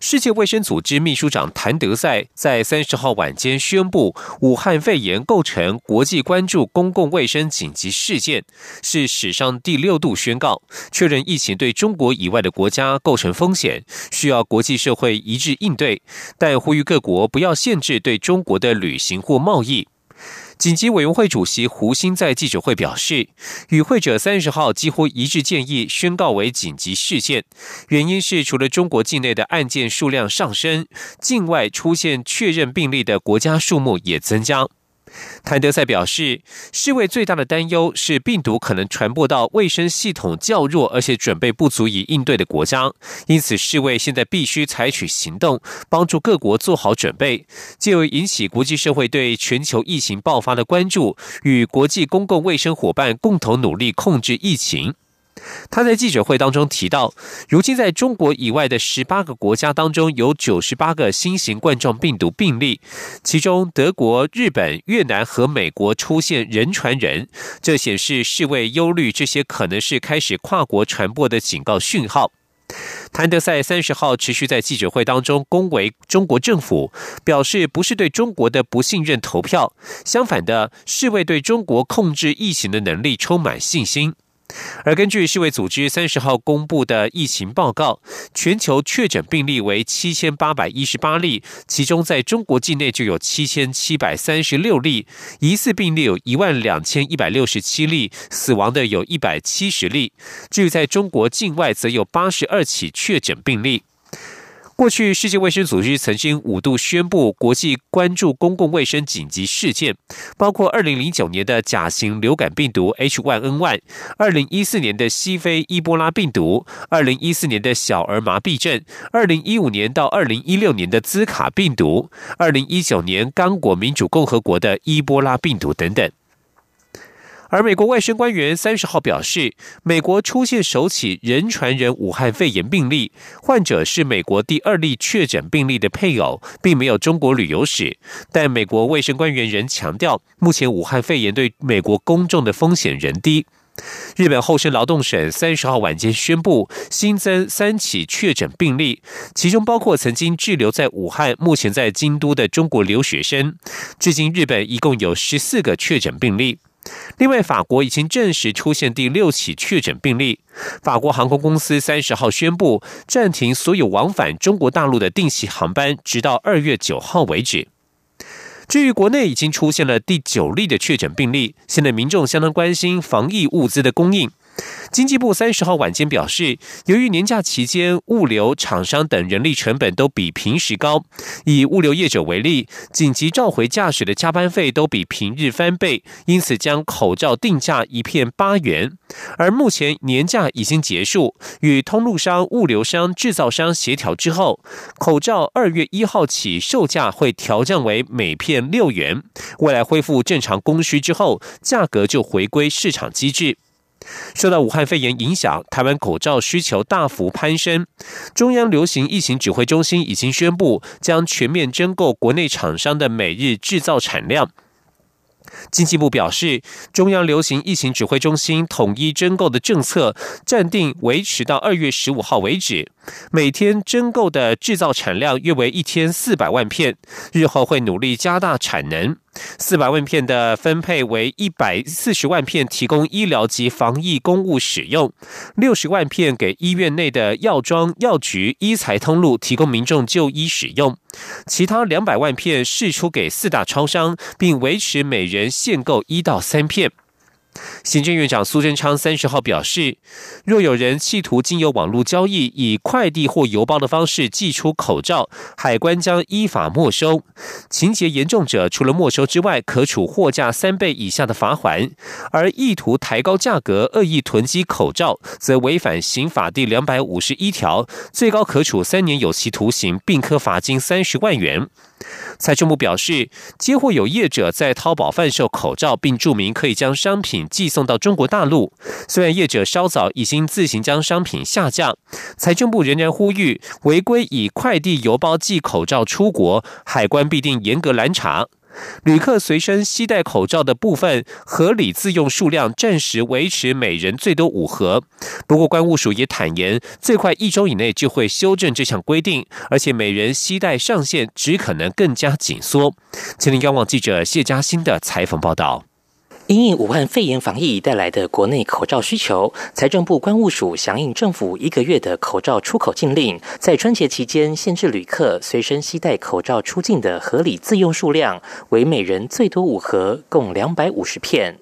世界卫生组织秘书长谭德赛在三十号晚间宣布，武汉肺炎构成国际关注公共卫生紧急事件，是史上第六度宣告，确认疫情对中国以外的国家构成风险，需要国际社会一致应对，但呼吁各国不要限制对中国的旅行或贸易。紧急委员会主席胡鑫在记者会表示，与会者三十号几乎一致建议宣告为紧急事件，原因是除了中国境内的案件数量上升，境外出现确认病例的国家数目也增加。谭德赛表示，世卫最大的担忧是病毒可能传播到卫生系统较弱而且准备不足以应对的国家，因此世卫现在必须采取行动，帮助各国做好准备，借由引起国际社会对全球疫情爆发的关注，与国际公共卫生伙伴共同努力控制疫情。他在记者会当中提到，如今在中国以外的十八个国家当中，有九十八个新型冠状病毒病例，其中德国、日本、越南和美国出现人传人，这显示世卫忧虑这些可能是开始跨国传播的警告讯号。谭德赛三十号持续在记者会当中恭维中国政府，表示不是对中国的不信任投票，相反的，世卫对中国控制疫情的能力充满信心。而根据世卫组织三十号公布的疫情报告，全球确诊病例为七千八百一十八例，其中在中国境内就有七千七百三十六例，疑似病例有一万两千一百六十七例，死亡的有一百七十例。至于在中国境外，则有八十二起确诊病例。过去，世界卫生组织曾经五度宣布国际关注公共卫生紧急事件，包括二零零九年的甲型流感病毒 H1N1，二零一四年的西非伊波拉病毒，二零一四年的小儿麻痹症，二零一五年到二零一六年的兹卡病毒，二零一九年刚果民主共和国的伊波拉病毒等等。而美国卫生官员三十号表示，美国出现首起人传人武汉肺炎病例，患者是美国第二例确诊病例的配偶，并没有中国旅游史。但美国卫生官员仍强调，目前武汉肺炎对美国公众的风险仍低。日本厚生劳动省三十号晚间宣布，新增三起确诊病例，其中包括曾经滞留在武汉、目前在京都的中国留学生。至今，日本一共有十四个确诊病例。另外，法国已经证实出现第六起确诊病例。法国航空公司三十号宣布暂停所有往返中国大陆的定期航班，直到二月九号为止。至于国内已经出现了第九例的确诊病例，现在民众相当关心防疫物资的供应。经济部三十号晚间表示，由于年假期间物流厂商等人力成本都比平时高，以物流业者为例，紧急召回驾驶的加班费都比平日翻倍，因此将口罩定价一片八元。而目前年假已经结束，与通路商、物流商、制造商协调之后，口罩二月一号起售价会调降为每片六元。未来恢复正常供需之后，价格就回归市场机制。受到武汉肺炎影响，台湾口罩需求大幅攀升。中央流行疫情指挥中心已经宣布，将全面征购国内厂商的每日制造产量。经济部表示，中央流行疫情指挥中心统一征购的政策暂定维持到二月十五号为止，每天征购的制造产量约为一天四百万片，日后会努力加大产能。四百万片的分配为一百四十万片提供医疗及防疫公务使用，六十万片给医院内的药庄、药局、医材通路提供民众就医使用，其他两百万片释出给四大超商，并维持每人限购一到三片。行政院长苏贞昌三十号表示，若有人企图经由网络交易，以快递或邮包的方式寄出口罩，海关将依法没收。情节严重者，除了没收之外，可处货价三倍以下的罚款；而意图抬高价格、恶意囤积口罩，则违反刑法第两百五十一条，最高可处三年有期徒刑，并科罚金三十万元。财政部表示，接获有业者在淘宝贩售口罩，并注明可以将商品寄送到中国大陆。虽然业者稍早已经自行将商品下架，财政部仍然呼吁违规以快递邮包寄口罩出国，海关必定严格拦查。旅客随身携带口罩的部分合理自用数量暂时维持每人最多五盒。不过，关务署也坦言，最快一周以内就会修正这项规定，而且每人携带上限只可能更加紧缩。请听央网记者谢嘉欣的采访报道。因应武汉肺炎防疫带来的国内口罩需求，财政部关务署响应政府一个月的口罩出口禁令，在春节期间限制旅客随身携带口罩出境的合理自用数量为每人最多五盒，共两百五十片。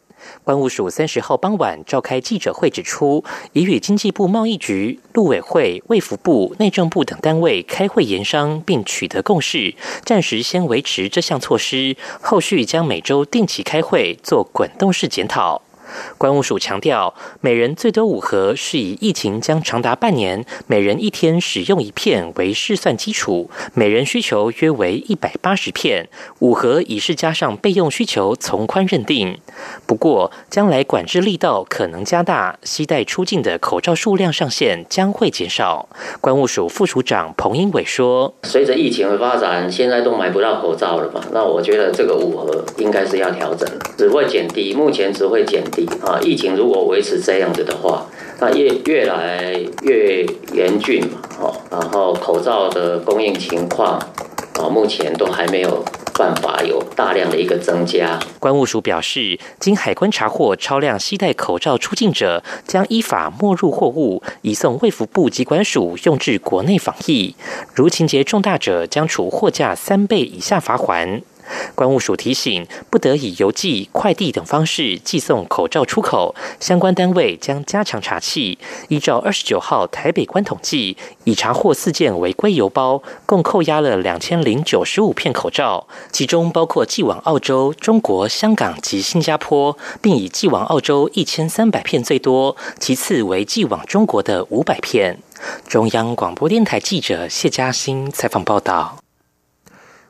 关务署三十号傍晚召开记者会，指出已与经济部贸易局、陆委会、卫福部、内政部等单位开会研商，并取得共识，暂时先维持这项措施，后续将每周定期开会做滚动式检讨。关务署强调，每人最多五盒，是以疫情将长达半年，每人一天使用一片为试算基础，每人需求约为一百八十片，五盒已是加上备用需求从宽认定。不过，将来管制力道可能加大，携带出境的口罩数量上限将会减少。关务署副署长彭英伟说：“随着疫情的发展，现在都买不到口罩了嘛，那我觉得这个五盒应该是要调整，只会减低，目前只会减。”啊，疫情如果维持这样子的话，那越越来越严峻嘛，哦，然后口罩的供应情况，啊，目前都还没有办法有大量的一个增加。关务署表示，经海关查获超量携带口罩出境者，将依法没入货物，移送卫福部机关署用至国内防疫。如情节重大者，将处货价三倍以下罚款。关务署提醒，不得以邮寄、快递等方式寄送口罩出口，相关单位将加强查缉。依照二十九号台北关统计，已查获四件违规邮包，共扣押了两千零九十五片口罩，其中包括寄往澳洲、中国香港及新加坡，并以寄往澳洲一千三百片最多，其次为寄往中国的五百片。中央广播电台记者谢嘉欣采访报道。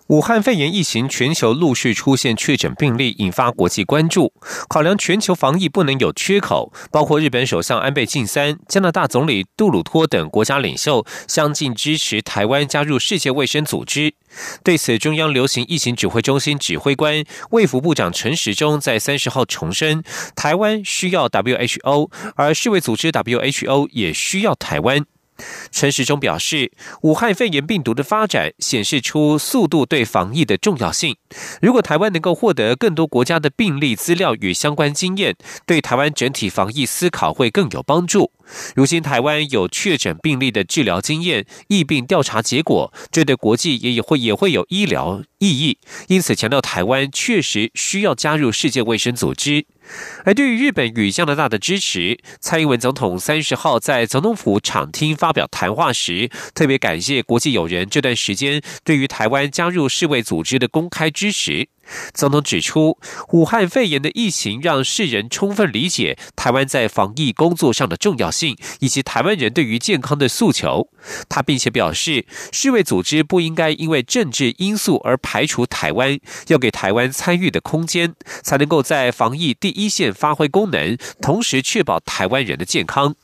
武汉肺炎疫情全球陆续出现确诊病例，引发国际关注。考量全球防疫不能有缺口，包括日本首相安倍晋三、加拿大总理杜鲁托等国家领袖相继支持台湾加入世界卫生组织。对此，中央流行疫情指挥中心指挥官、卫福部长陈时中在三十号重申，台湾需要 WHO，而世卫组织 WHO 也需要台湾。陈时中表示，武汉肺炎病毒的发展显示出速度对防疫的重要性。如果台湾能够获得更多国家的病例资料与相关经验，对台湾整体防疫思考会更有帮助。如今台湾有确诊病例的治疗经验、疫病调查结果，这对国际也也会也会有医疗意义。因此，强调台湾确实需要加入世界卫生组织。而对于日本与加拿大的支持，蔡英文总统三十号在总统府场厅发表谈话时，特别感谢国际友人这段时间对于台湾加入世卫组织的公开支持。总统指出，武汉肺炎的疫情让世人充分理解台湾在防疫工作上的重要性，以及台湾人对于健康的诉求。他并且表示，世卫组织不应该因为政治因素而排除台湾，要给台湾参与的空间，才能够在防疫第一线发挥功能，同时确保台湾人的健康。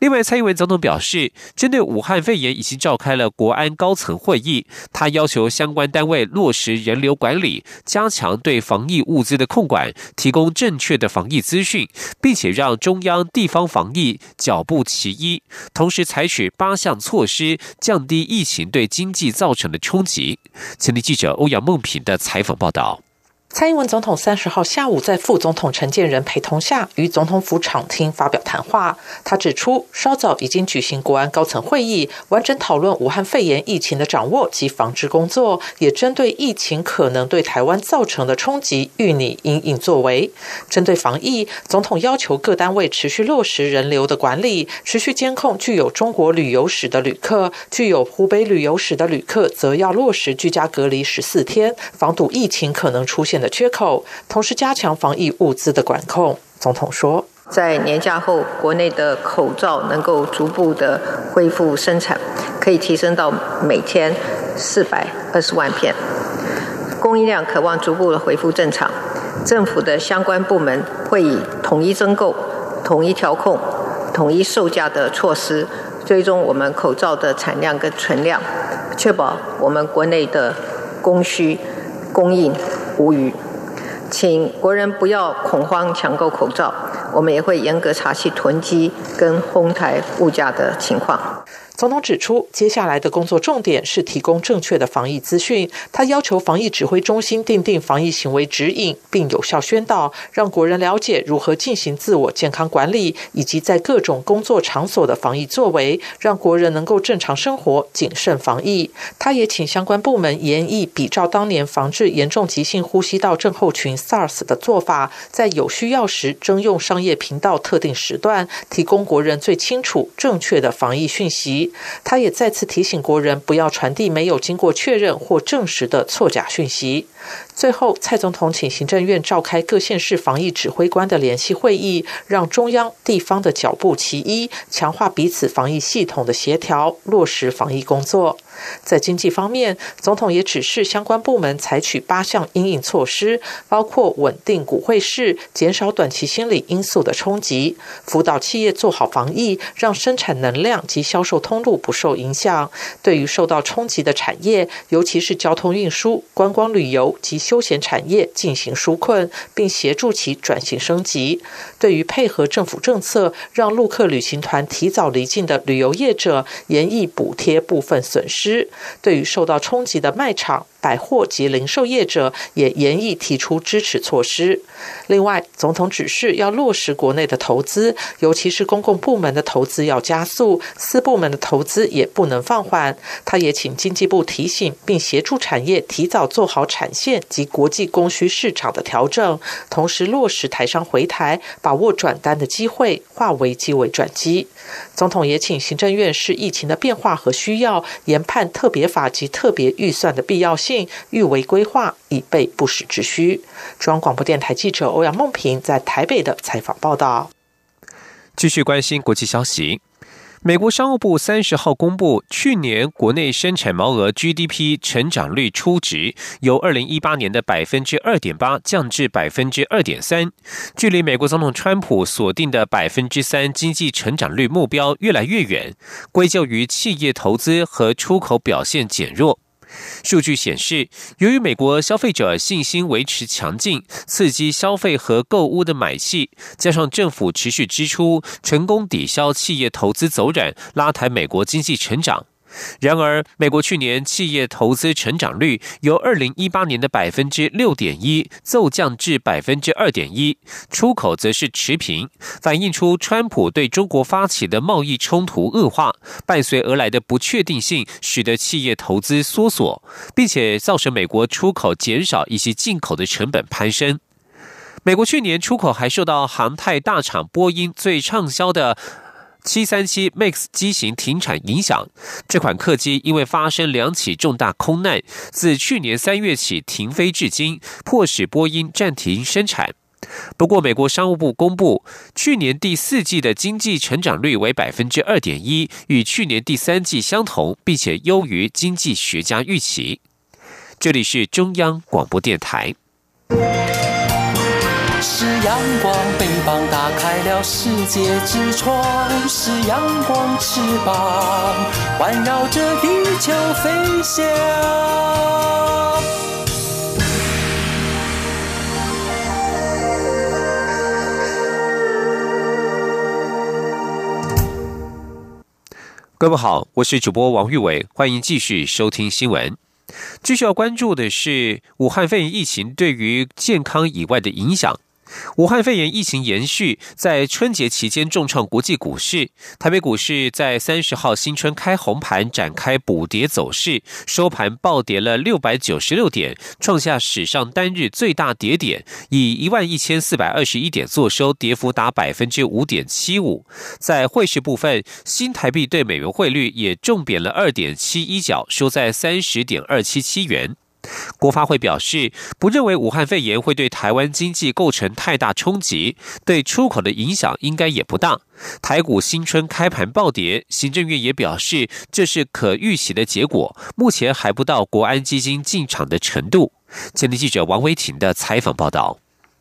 另外，蔡英文总统表示，针对武汉肺炎，已经召开了国安高层会议。他要求相关单位落实人流管理，加强对防疫物资的控管，提供正确的防疫资讯，并且让中央地方防疫脚步齐一，同时采取八项措施，降低疫情对经济造成的冲击。前立记者欧阳梦平的采访报道。蔡英文总统三十号下午在副总统陈建仁陪同下，于总统府场厅发表谈话。他指出，稍早已经举行国安高层会议，完整讨论武汉肺炎疫情的掌握及防治工作，也针对疫情可能对台湾造成的冲击，予拟应应作为。针对防疫，总统要求各单位持续落实人流的管理，持续监控具有中国旅游史的旅客，具有湖北旅游史的旅客则要落实居家隔离十四天，防堵疫情可能出现。的缺口，同时加强防疫物资的管控。总统说，在年假后，国内的口罩能够逐步的恢复生产，可以提升到每天四百二十万片，供应量渴望逐步的恢复正常。政府的相关部门会以统一增购、统一调控、统一售价的措施，追踪我们口罩的产量跟存量，确保我们国内的供需供应。无语，请国人不要恐慌抢购口罩，我们也会严格查缉囤积跟哄抬物价的情况。总统指出，接下来的工作重点是提供正确的防疫资讯。他要求防疫指挥中心订定防疫行为指引，并有效宣导，让国人了解如何进行自我健康管理，以及在各种工作场所的防疫作为，让国人能够正常生活、谨慎防疫。他也请相关部门研议，比照当年防治严重急性呼吸道症候群 SARS 的做法，在有需要时征用商业频道特定时段，提供国人最清楚、正确的防疫讯息。他也再次提醒国人，不要传递没有经过确认或证实的错假讯息。最后，蔡总统请行政院召开各县市防疫指挥官的联席会议，让中央、地方的脚步齐一，强化彼此防疫系统的协调，落实防疫工作。在经济方面，总统也指示相关部门采取八项应应措施，包括稳定股汇市，减少短期心理因素的冲击，辅导企业做好防疫，让生产能量及销售通路不受影响。对于受到冲击的产业，尤其是交通运输、观光旅游及休闲产业进行纾困，并协助其转型升级。对于配合政府政策，让陆客旅行团提早离境的旅游业者，严议补贴部分损失。对于受到冲击的卖场。百货及零售业者也严议提出支持措施。另外，总统指示要落实国内的投资，尤其是公共部门的投资要加速，私部门的投资也不能放缓。他也请经济部提醒，并协助产业提早做好产线及国际供需市场的调整，同时落实台商回台，把握转单的机会，化危机为转机。总统也请行政院视疫情的变化和需要，研判特别法及特别预算的必要性。预为规划，以备不时之需。中央广播电台记者欧阳梦平在台北的采访报道。继续关心国际消息，美国商务部三十号公布，去年国内生产毛额 GDP 成长率初值由二零一八年的百分之二点八降至百分之二点三，距离美国总统川普锁定的百分之三经济成长率目标越来越远，归咎于企业投资和出口表现减弱。数据显示，由于美国消费者信心维持强劲，刺激消费和购物的买气，加上政府持续支出，成功抵消企业投资走软，拉抬美国经济成长。然而，美国去年企业投资成长率由二零一八年的百分之六点一骤降至百分之二点一，出口则是持平，反映出川普对中国发起的贸易冲突恶化，伴随而来的不确定性，使得企业投资缩缩，并且造成美国出口减少以及进口的成本攀升。美国去年出口还受到航太大厂波音最畅销的。七三七 MAX 机型停产影响，这款客机因为发生两起重大空难，自去年三月起停飞至今，迫使波音暂停生产。不过，美国商务部公布，去年第四季的经济成长率为百分之二点一，与去年第三季相同，并且优于经济学家预期。这里是中央广播电台。阳光，翅膀打开了世界之窗；是阳光，翅膀环绕着地球飞翔。各位好，我是主播王玉伟，欢迎继续收听新闻。继续要关注的是武汉肺炎疫情对于健康以外的影响。武汉肺炎疫情延续，在春节期间重创国际股市。台北股市在三十号新春开红盘，展开补跌走势，收盘暴跌了六百九十六点，创下史上单日最大跌点，以一万一千四百二十一点作收，跌幅达百分之五点七五。在汇市部分，新台币对美元汇率也重贬了二点七一角，收在三十点二七七元。国发会表示，不认为武汉肺炎会对台湾经济构成太大冲击，对出口的影响应该也不大。台股新春开盘暴跌，行政院也表示这是可预期的结果，目前还不到国安基金进场的程度。前天记者王维婷的采访报道。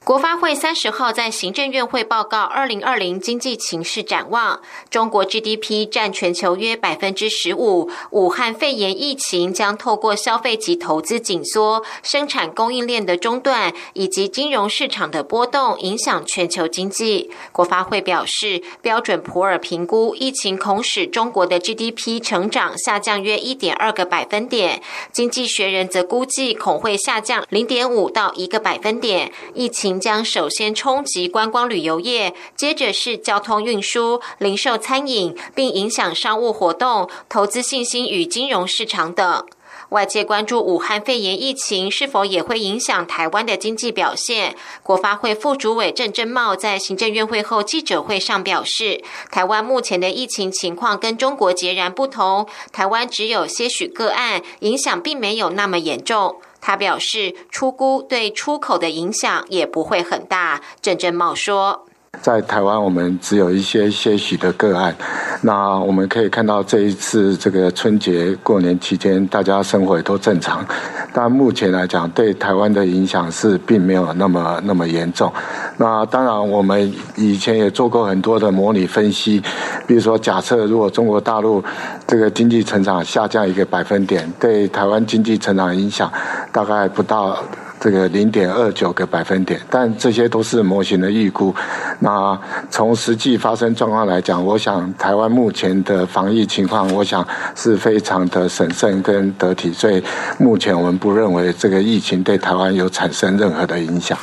国发会三十号在行政院会报告二零二零经济情势展望，中国 GDP 占全球约百分之十五。武汉肺炎疫情将透过消费及投资紧缩、生产供应链的中断以及金融市场的波动，影响全球经济。国发会表示，标准普尔评估疫情恐使中国的 GDP 成长下降约一点二个百分点，经济学人则估计恐会下降零点五到一个百分点。疫情。将首先冲击观光旅游业，接着是交通运输、零售、餐饮，并影响商务活动、投资信心与金融市场等。外界关注武汉肺炎疫情是否也会影响台湾的经济表现。国发会副主委郑正茂在行政院会后记者会上表示，台湾目前的疫情情况跟中国截然不同，台湾只有些许个案，影响并没有那么严重。他表示，出估对出口的影响也不会很大。郑振茂说。在台湾，我们只有一些些许的个案。那我们可以看到，这一次这个春节过年期间，大家生活也都正常。但目前来讲，对台湾的影响是并没有那么那么严重。那当然，我们以前也做过很多的模拟分析，比如说，假设如果中国大陆这个经济成长下降一个百分点，对台湾经济成长影响大概不到。这个零点二九个百分点，但这些都是模型的预估。那从实际发生状况来讲，我想台湾目前的防疫情况，我想是非常的审慎跟得体，所以目前我们不认为这个疫情对台湾有产生任何的影响。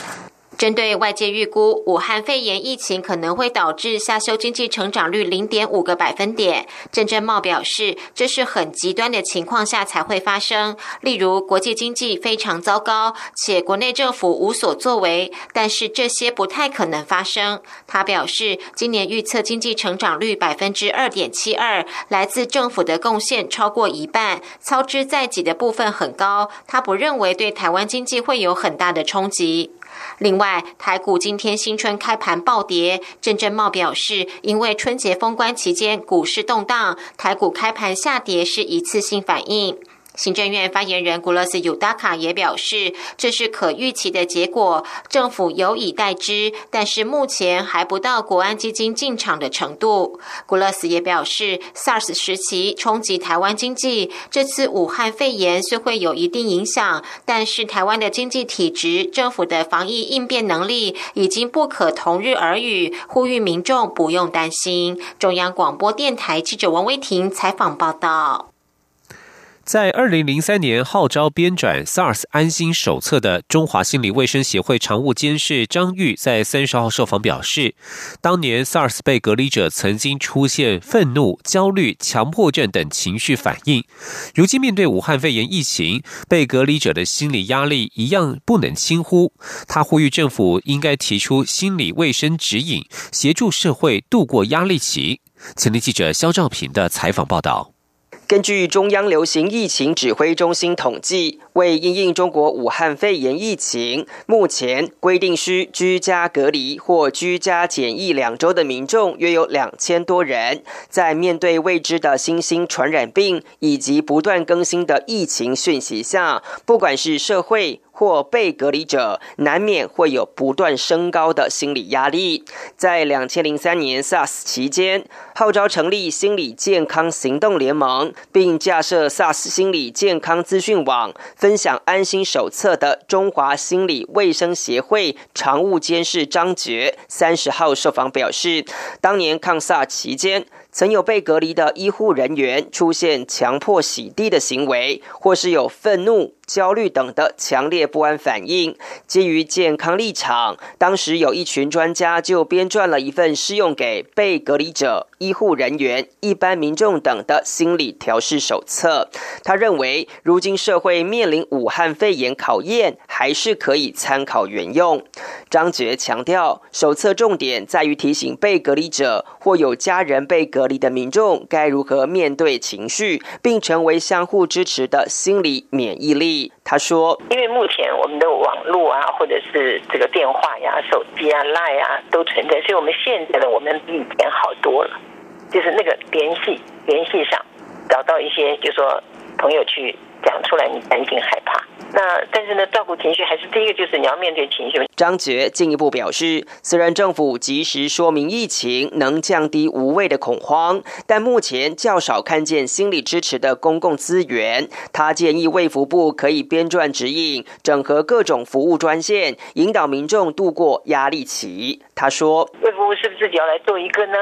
针对外界预估，武汉肺炎疫情可能会导致下修经济成长率零点五个百分点。郑正茂表示，这是很极端的情况下才会发生，例如国际经济非常糟糕，且国内政府无所作为。但是这些不太可能发生。他表示，今年预测经济成长率百分之二点七二，来自政府的贡献超过一半，操之在己的部分很高。他不认为对台湾经济会有很大的冲击。另外，台股今天新春开盘暴跌，郑正茂表示，因为春节封关期间股市动荡，台股开盘下跌是一次性反应。行政院发言人古勒斯尤达卡也表示，这是可预期的结果，政府有以待之，但是目前还不到国安基金进场的程度。古勒斯也表示，SARS 时期冲击台湾经济，这次武汉肺炎虽会有一定影响，但是台湾的经济体质、政府的防疫应变能力已经不可同日而语，呼吁民众不用担心。中央广播电台记者王威婷采访报道。在二零零三年号召编转 SARS 安心手册的中华心理卫生协会常务监事张玉在三十号受访表示，当年 SARS 被隔离者曾经出现愤怒、焦虑、强迫症等情绪反应，如今面对武汉肺炎疫情，被隔离者的心理压力一样不能轻忽。他呼吁政府应该提出心理卫生指引，协助社会度过压力期。前天记者肖兆平的采访报道。根据中央流行疫情指挥中心统计，为应应中国武汉肺炎疫情，目前规定需居家隔离或居家检疫两周的民众约有两千多人。在面对未知的新兴传染病以及不断更新的疫情讯息下，不管是社会。或被隔离者难免会有不断升高的心理压力。在两千零三年 SARS 期间，号召成立心理健康行动联盟，并架设 SARS 心理健康资讯网，分享安心手册的中华心理卫生协会常务监事张觉三十号受访表示，当年抗 SARS 期间。曾有被隔离的医护人员出现强迫洗地的行为，或是有愤怒。焦虑等的强烈不安反应，基于健康立场，当时有一群专家就编撰了一份适用给被隔离者、医护人员、一般民众等的心理调试手册。他认为，如今社会面临武汉肺炎考验，还是可以参考原用。张杰强调，手册重点在于提醒被隔离者或有家人被隔离的民众该如何面对情绪，并成为相互支持的心理免疫力。他说：“因为目前我们的网络啊，或者是这个电话呀、手机啊、Line 啊都存在，所以我们现在的我们比以前好多了，就是那个联系联系上，找到一些，就说朋友去。”讲出来，你担心害怕。那但是呢，照顾情绪还是第一个，就是你要面对情绪。张觉进一步表示，虽然政府及时说明疫情能降低无谓的恐慌，但目前较少看见心理支持的公共资源。他建议卫福部可以编撰指引，整合各种服务专线，引导民众度过压力期。他说：“卫福部是不是自己要来做一个呢？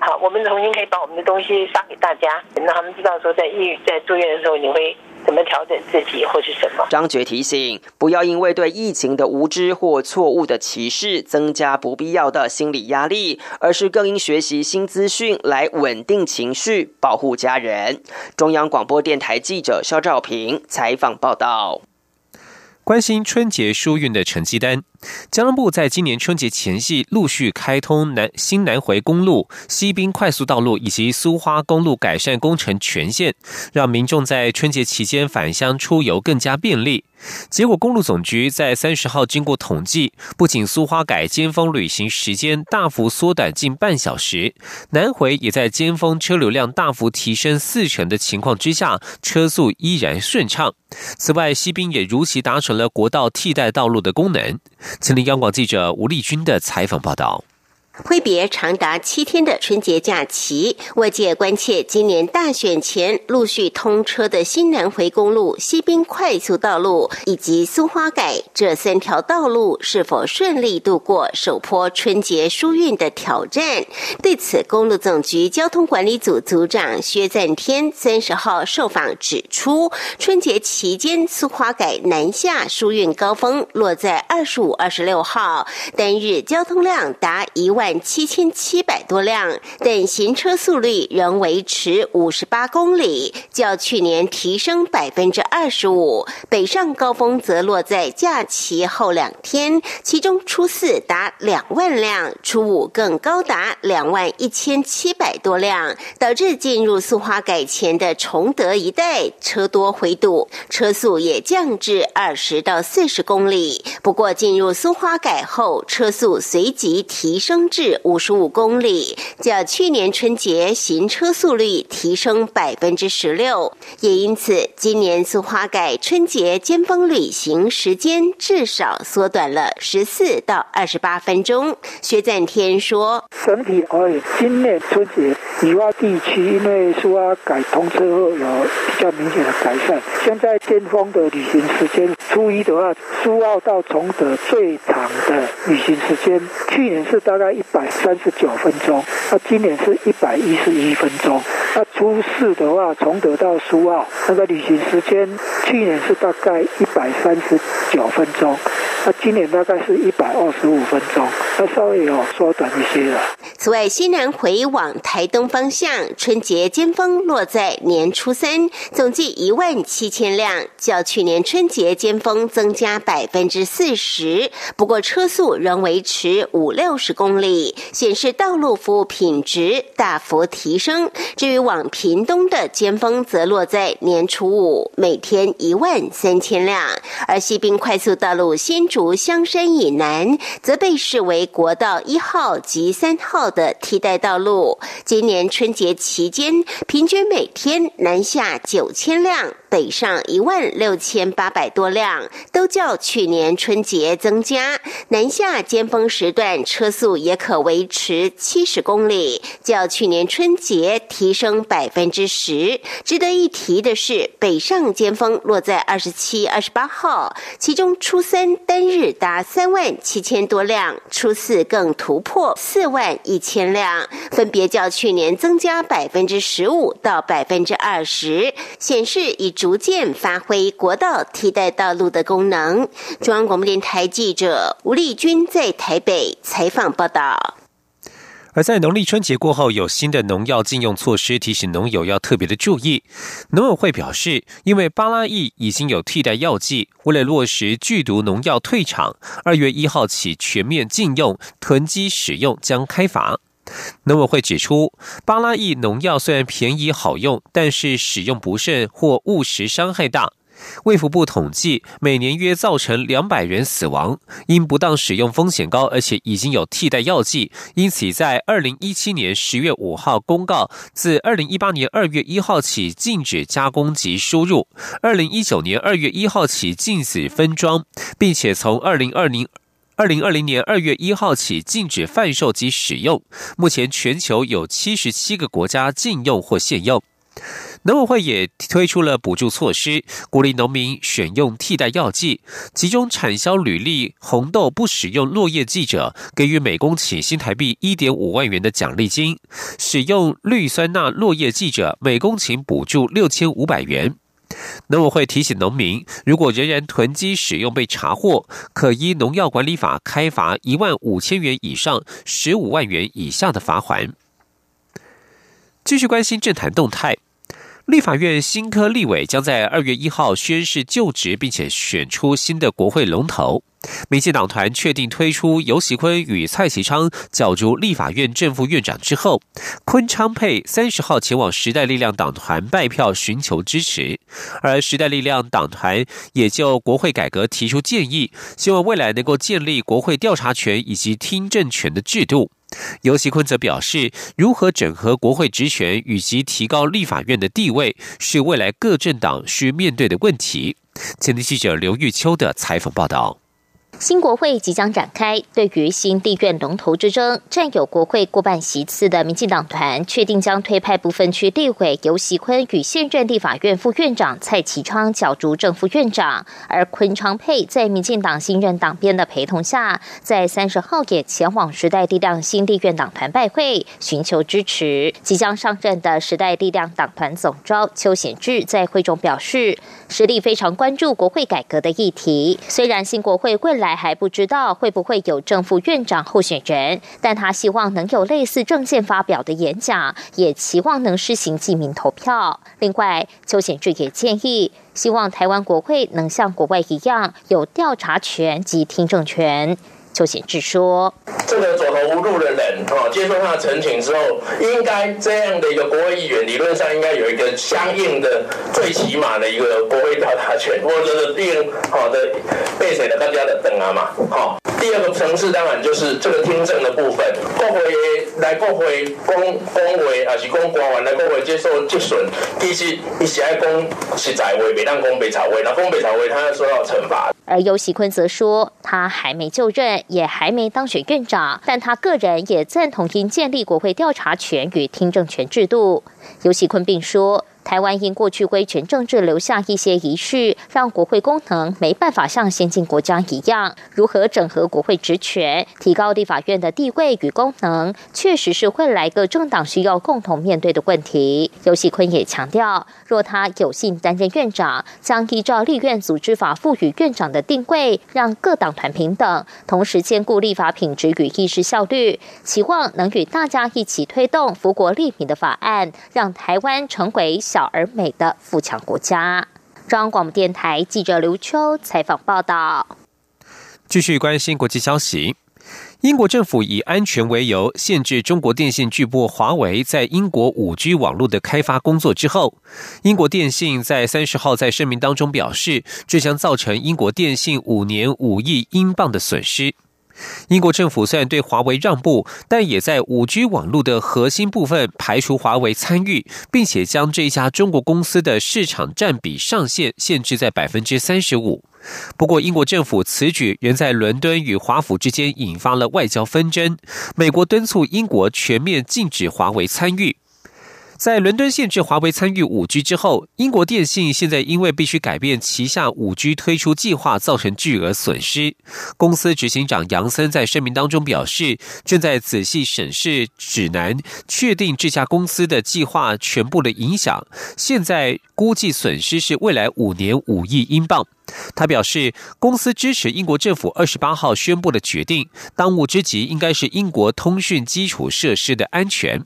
好，我们重新可以把我们的东西发给大家，让他们知道说，在医在住院的时候你会。”怎么调整自己或是什么？张觉提醒，不要因为对疫情的无知或错误的歧视，增加不必要的心理压力，而是更应学习新资讯来稳定情绪，保护家人。中央广播电台记者肖照平采访报道。关心春节疏运的成绩单。交通部在今年春节前夕陆续开通南新南回公路、西滨快速道路以及苏花公路改善工程全线，让民众在春节期间返乡出游更加便利。结果，公路总局在三十号经过统计，不仅苏花改尖峰旅行时间大幅缩短近半小时，南回也在尖峰车流量大幅提升四成的情况之下，车速依然顺畅。此外，西滨也如期达成了国道替代道路的功能。吉林央广记者吴丽君的采访报道。挥别长达七天的春节假期，外界关切今年大选前陆续通车的新南回公路、西滨快速道路以及苏花改这三条道路是否顺利度过首波春节疏运的挑战。对此，公路总局交通管理组组长薛赞天三十号受访指出，春节期间苏花改南下疏运高峰落在二十五、二十六号，单日交通量达一万。万七千七百多辆，但行车速率仍维持五十八公里，较去年提升百分之二十五。北上高峰则落在假期后两天，其中初四达两万辆，初五更高达两万一千七百多辆，导致进入速花改前的崇德一带车多回堵，车速也降至二十到四十公里。不过进入速花改后，车速随即提升。至五十五公里，较去年春节行车速率提升百分之十六，也因此今年苏花改春节尖峰旅行时间至少缩短了十四到二十八分钟。薛赞天说：“整体而言，今年春节以外地区因为苏花改通车后有比较明显的改善，现在尖峰的旅行时间，初一的话，苏澳到崇德最长的旅行时间，去年是大概一。”百三十九分钟，那今年是一百一十一分钟。那初四的话，从德到苏澳，那个旅行时间，去年是大概一百三十九分钟。那今年大概是一百二十五分钟，那稍微有缩短一些了。此外，西南回往台东方向，春节尖峰落在年初三，总计一万七千辆，较去年春节尖峰增加百分之四十。不过车速仍维持五六十公里，显示道路服务品质大幅提升。至于往屏东的尖峰，则落在年初五，每天一万三千辆。而西滨快速道路新竹香山以南，则被视为国道一号及三号的替代道路。今年春节期间，平均每天南下九千辆。北上一万六千八百多辆，都较去年春节增加。南下尖峰时段车速也可维持七十公里，较去年春节提升百分之十。值得一提的是，北上尖峰落在二十七、二十八号，其中初三单日达三万七千多辆，初四更突破四万一千辆，分别较去年增加百分之十五到百分之二十，显示已逐渐发挥国道替代道路的功能。中央广播电台记者吴丽君在台北采访报道。而在农历春节过后，有新的农药禁用措施，提醒农友要特别的注意。农委会表示，因为巴拉益已经有替代药剂，为了落实剧毒农药退场，二月一号起全面禁用，囤积使用将开罚。农委会指出，巴拉益农药虽然便宜好用，但是使用不慎或误食伤害大。卫福部统计，每年约造成两百人死亡，因不当使用风险高，而且已经有替代药剂，因此在二零一七年十月五号公告，自二零一八年二月一号起禁止加工及输入，二零一九年二月一号起禁止分装，并且从二零二零二零二零年二月一号起禁止贩售及使用。目前全球有七十七个国家禁用或限用。农委会也推出了补助措施，鼓励农民选用替代药剂。其中，产销履历红豆不使用落叶剂者，给予每公顷新台币一点五万元的奖励金；使用氯酸钠落叶剂者，每公顷补助六千五百元。农委会提醒农民，如果仍然囤积使用被查获，可依农药管理法开罚一万五千元以上十五万元以下的罚款。继续关心政坛动态。立法院新科立委将在二月一号宣誓就职，并且选出新的国会龙头。民进党团确定推出尤喜坤与蔡其昌角逐立法院正副院长之后，昆昌配三十号前往时代力量党团拜票寻求支持，而时代力量党团也就国会改革提出建议，希望未来能够建立国会调查权以及听证权的制度。尤其坤则表示，如何整合国会职权以及提高立法院的地位，是未来各政党需面对的问题。前天记者刘玉秋的采访报道。新国会即将展开，对于新地院龙头之争，占有国会过半席次的民进党团确定将推派部分区立委尤锡坤与现任立法院副院长蔡其昌角逐正副院长，而昆昌佩在民进党新任党鞭的陪同下，在三十号也前往时代力量新地院党团拜会，寻求支持。即将上任的时代力量党团总召邱显志在会中表示，实力非常关注国会改革的议题，虽然新国会未来。还不知道会不会有正副院长候选人，但他希望能有类似政见发表的演讲，也期望能施行记名投票。另外，邱显志也建议，希望台湾国会能像国外一样有调查权及听证权。邱显志说：“这个走投无路的人，哈，接受他的陈情之后，应该这样的一个国会议员，理论上应该有一个相应的最起码的一个国会调查权，或者是定好的被谁的大家的等啊嘛，好。第二个层次当然就是这个听证的部分，国会来国会公公会还是公官员来国会接受质询，其实一是爱公实在话，别当公北朝会，那公北朝会他要受到惩罚。而尤喜坤则说，他还没就任，也还没当选院长，但他个人也赞同应建立国会调查权与听证权制度。尤喜坤并说。台湾因过去威权政治留下一些遗绪，让国会功能没办法像先进国家一样，如何整合国会职权，提高立法院的地位与功能，确实是未来各政党需要共同面对的问题。尤喜坤也强调，若他有幸担任院长，将依照立院组织法赋予院长的定位，让各党团平等，同时兼顾立法品质与议事效率，期望能与大家一起推动福国利民的法案，让台湾成为。小而美的富强国家。中央广播电台记者刘秋采访报道。继续关心国际消息，英国政府以安全为由，限制中国电信巨擘华为在英国五 G 网络的开发工作之后，英国电信在三十号在声明当中表示，这将造成英国电信五年五亿英镑的损失。英国政府虽然对华为让步，但也在五 G 网络的核心部分排除华为参与，并且将这家中国公司的市场占比上限限制在百分之三十五。不过，英国政府此举仍在伦敦与华府之间引发了外交纷争。美国敦促英国全面禁止华为参与。在伦敦限制华为参与五 G 之后，英国电信现在因为必须改变旗下五 G 推出计划，造成巨额损失。公司执行长杨森在声明当中表示，正在仔细审视指南，确定这家公司的计划全部的影响。现在估计损失是未来五年五亿英镑。他表示，公司支持英国政府二十八号宣布的决定，当务之急应该是英国通讯基础设施的安全。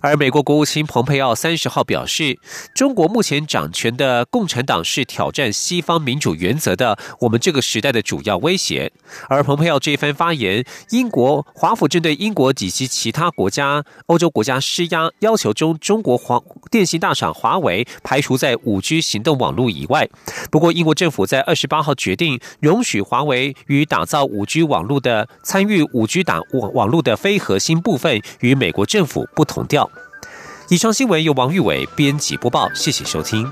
而美国国务卿蓬佩奥三十号表示，中国目前掌权的共产党是挑战西方民主原则的我们这个时代的主要威胁。而蓬佩奥这一番发言，英国华府针对英国及其其他国家、欧洲国家施压，要求中中国华电信大厂华为排除在五 G 行动网络以外。不过，英国政府在二十八号决定容许华为与打造五 G 网络的参与五 G 打网网络的非核心部分与美国政府不同同调。以上新闻由王玉伟编辑播报，谢谢收听。